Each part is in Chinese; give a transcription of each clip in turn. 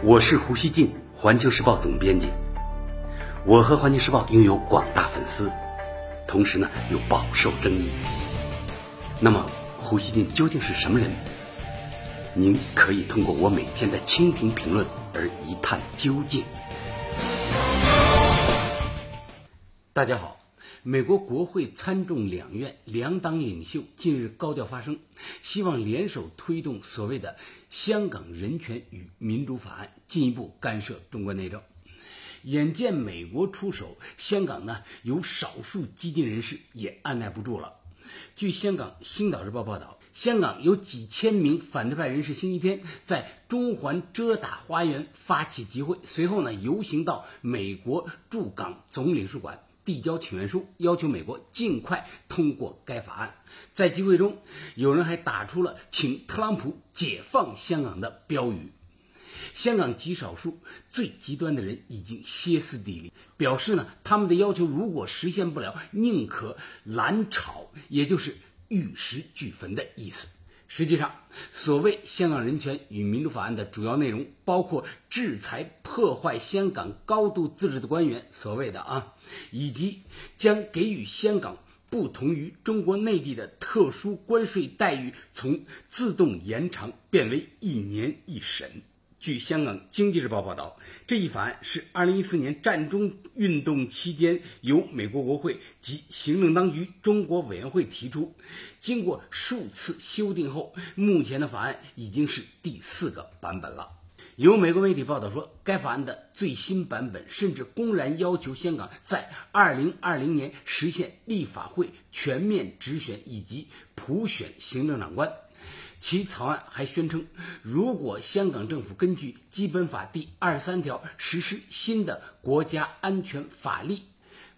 我是胡锡进，环球时报总编辑。我和环球时报拥有广大粉丝，同时呢又饱受争议。那么，胡锡进究竟是什么人？您可以通过我每天的蜻蜓评论而一探究竟。大家好，美国国会参众两院两党领袖近日高调发声，希望联手推动所谓的《香港人权与民主法案》，进一步干涉中国内政。眼见美国出手，香港呢有少数激进人士也按耐不住了。据香港《星岛日报》报道，香港有几千名反对派人士星期天在中环遮打花园发起集会，随后呢游行到美国驻港总领事馆。递交请愿书，要求美国尽快通过该法案。在集会中，有人还打出了“请特朗普解放香港”的标语。香港极少数最极端的人已经歇斯底里，表示呢，他们的要求如果实现不了，宁可蓝炒，也就是玉石俱焚的意思。实际上，所谓《香港人权与民主法案》的主要内容包括制裁破坏香港高度自治的官员，所谓的啊，以及将给予香港不同于中国内地的特殊关税待遇从自动延长变为一年一审。据香港经济日报报道，这一法案是2014年战中运动期间由美国国会及行政当局中国委员会提出，经过数次修订后，目前的法案已经是第四个版本了。有美国媒体报道说，该法案的最新版本甚至公然要求香港在二零二零年实现立法会全面直选以及普选行政长官。其草案还宣称，如果香港政府根据《基本法》第二十三条实施新的国家安全法律，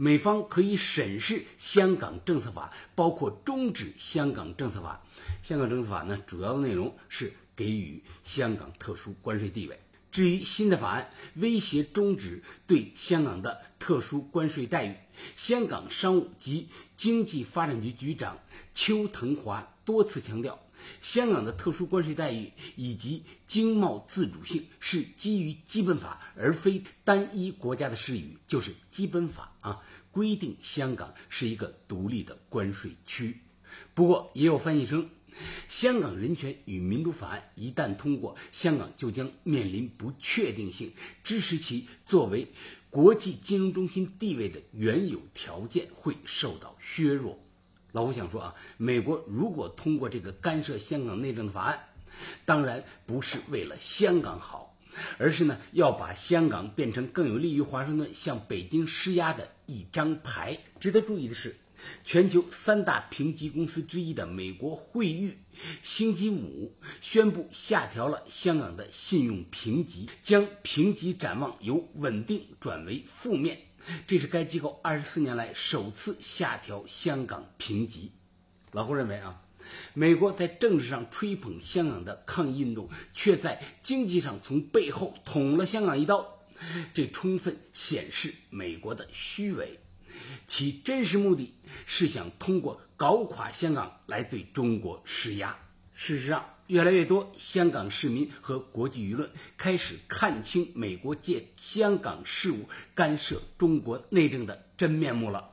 美方可以审视香港政策法，包括终止香港政策法。香港政策法呢，主要的内容是给予香港特殊关税地位。至于新的法案威胁终止对香港的特殊关税待遇，香港商务及经济发展局局长邱腾华多次强调。香港的特殊关税待遇以及经贸自主性是基于基本法，而非单一国家的事语。就是基本法啊，规定香港是一个独立的关税区。不过，也有分析称，香港人权与民主法案一旦通过，香港就将面临不确定性，支持其作为国际金融中心地位的原有条件会受到削弱。老胡想说啊，美国如果通过这个干涉香港内政的法案，当然不是为了香港好，而是呢要把香港变成更有利于华盛顿向北京施压的一张牌。值得注意的是，全球三大评级公司之一的美国惠誉，星期五宣布下调了香港的信用评级，将评级展望由稳定转为负面。这是该机构二十四年来首次下调香港评级。老胡认为啊，美国在政治上吹捧香港的抗议运动，却在经济上从背后捅了香港一刀，这充分显示美国的虚伪，其真实目的是想通过搞垮香港来对中国施压。事实上。越来越多香港市民和国际舆论开始看清美国借香港事务干涉中国内政的真面目了。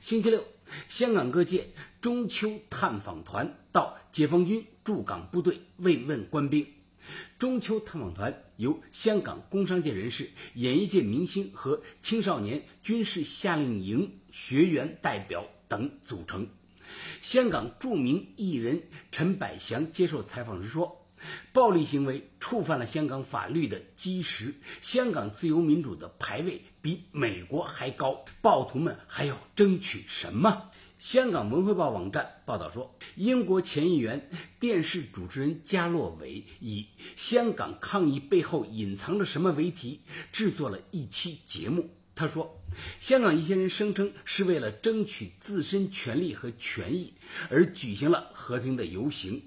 星期六，香港各界中秋探访团到解放军驻港部队慰问官兵。中秋探访团由香港工商界人士、演艺界明星和青少年军事夏令营学员代表等组成。香港著名艺人陈百祥接受采访时说：“暴力行为触犯了香港法律的基石，香港自由民主的排位比美国还高，暴徒们还要争取什么？”香港文汇报网站报道说，英国前议员、电视主持人加洛伟以“香港抗议背后隐藏着什么”为题制作了一期节目。他说，香港一些人声称是为了争取自身权利和权益而举行了和平的游行，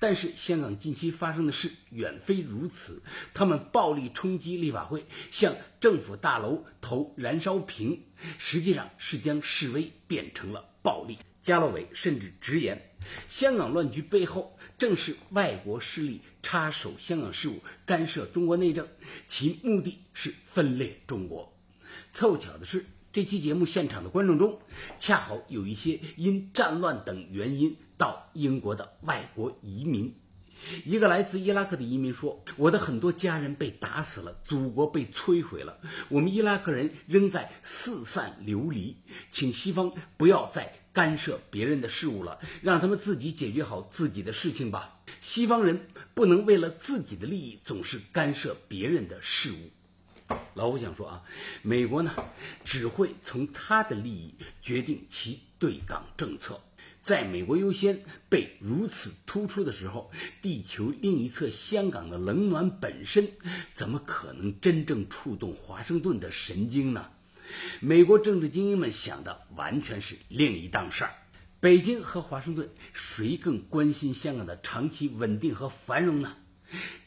但是香港近期发生的事远非如此。他们暴力冲击立法会，向政府大楼投燃烧瓶，实际上是将示威变成了暴力。加洛伟甚至直言，香港乱局背后正是外国势力插手香港事务，干涉中国内政，其目的是分裂中国。凑巧的是，这期节目现场的观众中，恰好有一些因战乱等原因到英国的外国移民。一个来自伊拉克的移民说：“我的很多家人被打死了，祖国被摧毁了，我们伊拉克人仍在四散流离，请西方不要再干涉别人的事物了，让他们自己解决好自己的事情吧。西方人不能为了自己的利益总是干涉别人的事物。”老胡想说啊，美国呢，只会从他的利益决定其对港政策。在美国优先被如此突出的时候，地球另一侧香港的冷暖本身，怎么可能真正触动华盛顿的神经呢？美国政治精英们想的完全是另一档事儿。北京和华盛顿谁更关心香港的长期稳定和繁荣呢？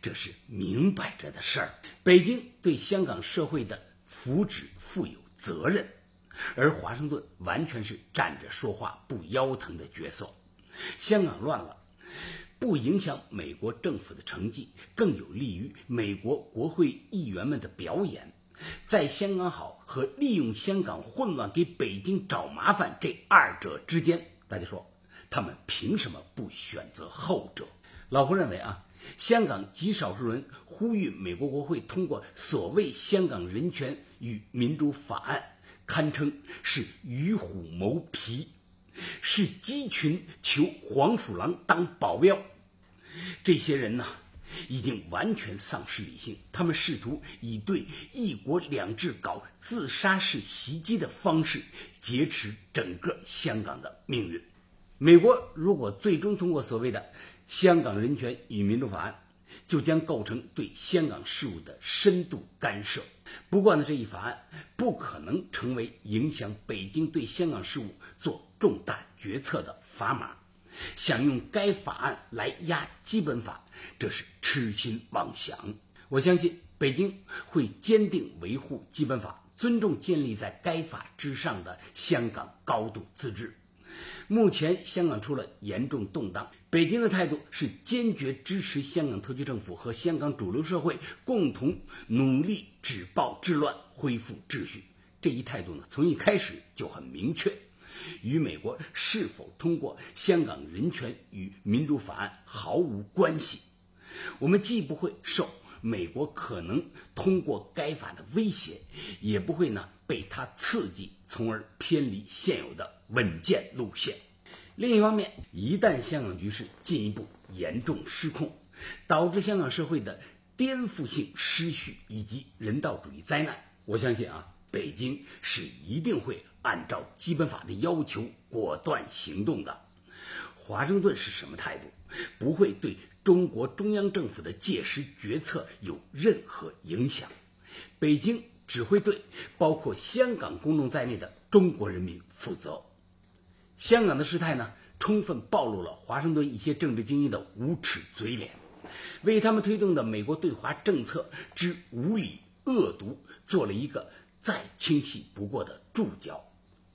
这是明摆着的事儿。北京对香港社会的福祉负有责任。而华盛顿完全是站着说话不腰疼的角色。香港乱了，不影响美国政府的成绩，更有利于美国国会议员们的表演。在香港好和利用香港混乱给北京找麻烦这二者之间，大家说他们凭什么不选择后者？老胡认为啊，香港极少数人呼吁美国国会通过所谓《香港人权与民主法案》。堪称是与虎谋皮，是鸡群求黄鼠狼当保镖。这些人呐，已经完全丧失理性。他们试图以对“一国两制”搞自杀式袭击的方式劫持整个香港的命运。美国如果最终通过所谓的《香港人权与民主法案》，就将构成对香港事务的深度干涉。不过呢，这一法案不可能成为影响北京对香港事务做重大决策的砝码。想用该法案来压基本法，这是痴心妄想。我相信北京会坚定维护基本法，尊重建立在该法之上的香港高度自治。目前香港出了严重动荡，北京的态度是坚决支持香港特区政府和香港主流社会共同努力止暴制乱，恢复秩序。这一态度呢，从一开始就很明确，与美国是否通过《香港人权与民主法案》毫无关系。我们既不会受美国可能通过该法的威胁，也不会呢被它刺激，从而偏离现有的。稳健路线。另一方面，一旦香港局势进一步严重失控，导致香港社会的颠覆性失序以及人道主义灾难，我相信啊，北京是一定会按照基本法的要求果断行动的。华盛顿是什么态度？不会对中国中央政府的届时决策有任何影响。北京只会对包括香港公众在内的中国人民负责。香港的事态呢，充分暴露了华盛顿一些政治精英的无耻嘴脸，为他们推动的美国对华政策之无理恶毒做了一个再清晰不过的注脚。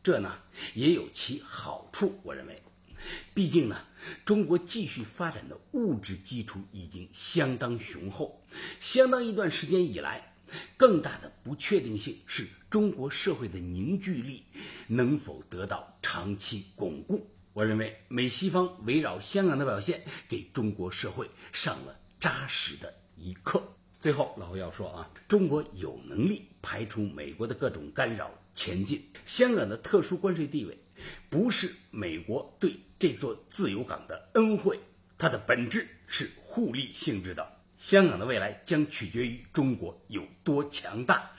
这呢也有其好处，我认为，毕竟呢，中国继续发展的物质基础已经相当雄厚，相当一段时间以来。更大的不确定性是中国社会的凝聚力能否得到长期巩固。我认为美西方围绕香港的表现给中国社会上了扎实的一课。最后，老胡要说啊，中国有能力排除美国的各种干扰前进。香港的特殊关税地位不是美国对这座自由港的恩惠，它的本质是互利性质的。香港的未来将取决于中国有多强大，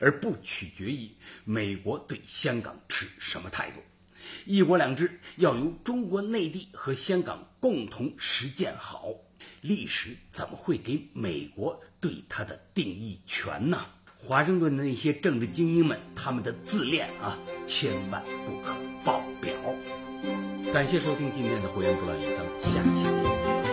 而不取决于美国对香港持什么态度。一国两制要由中国内地和香港共同实践好。历史怎么会给美国对它的定义权呢？华盛顿的那些政治精英们，他们的自恋啊，千万不可爆表。感谢收听今天的《胡言不乱语》，咱们下期见。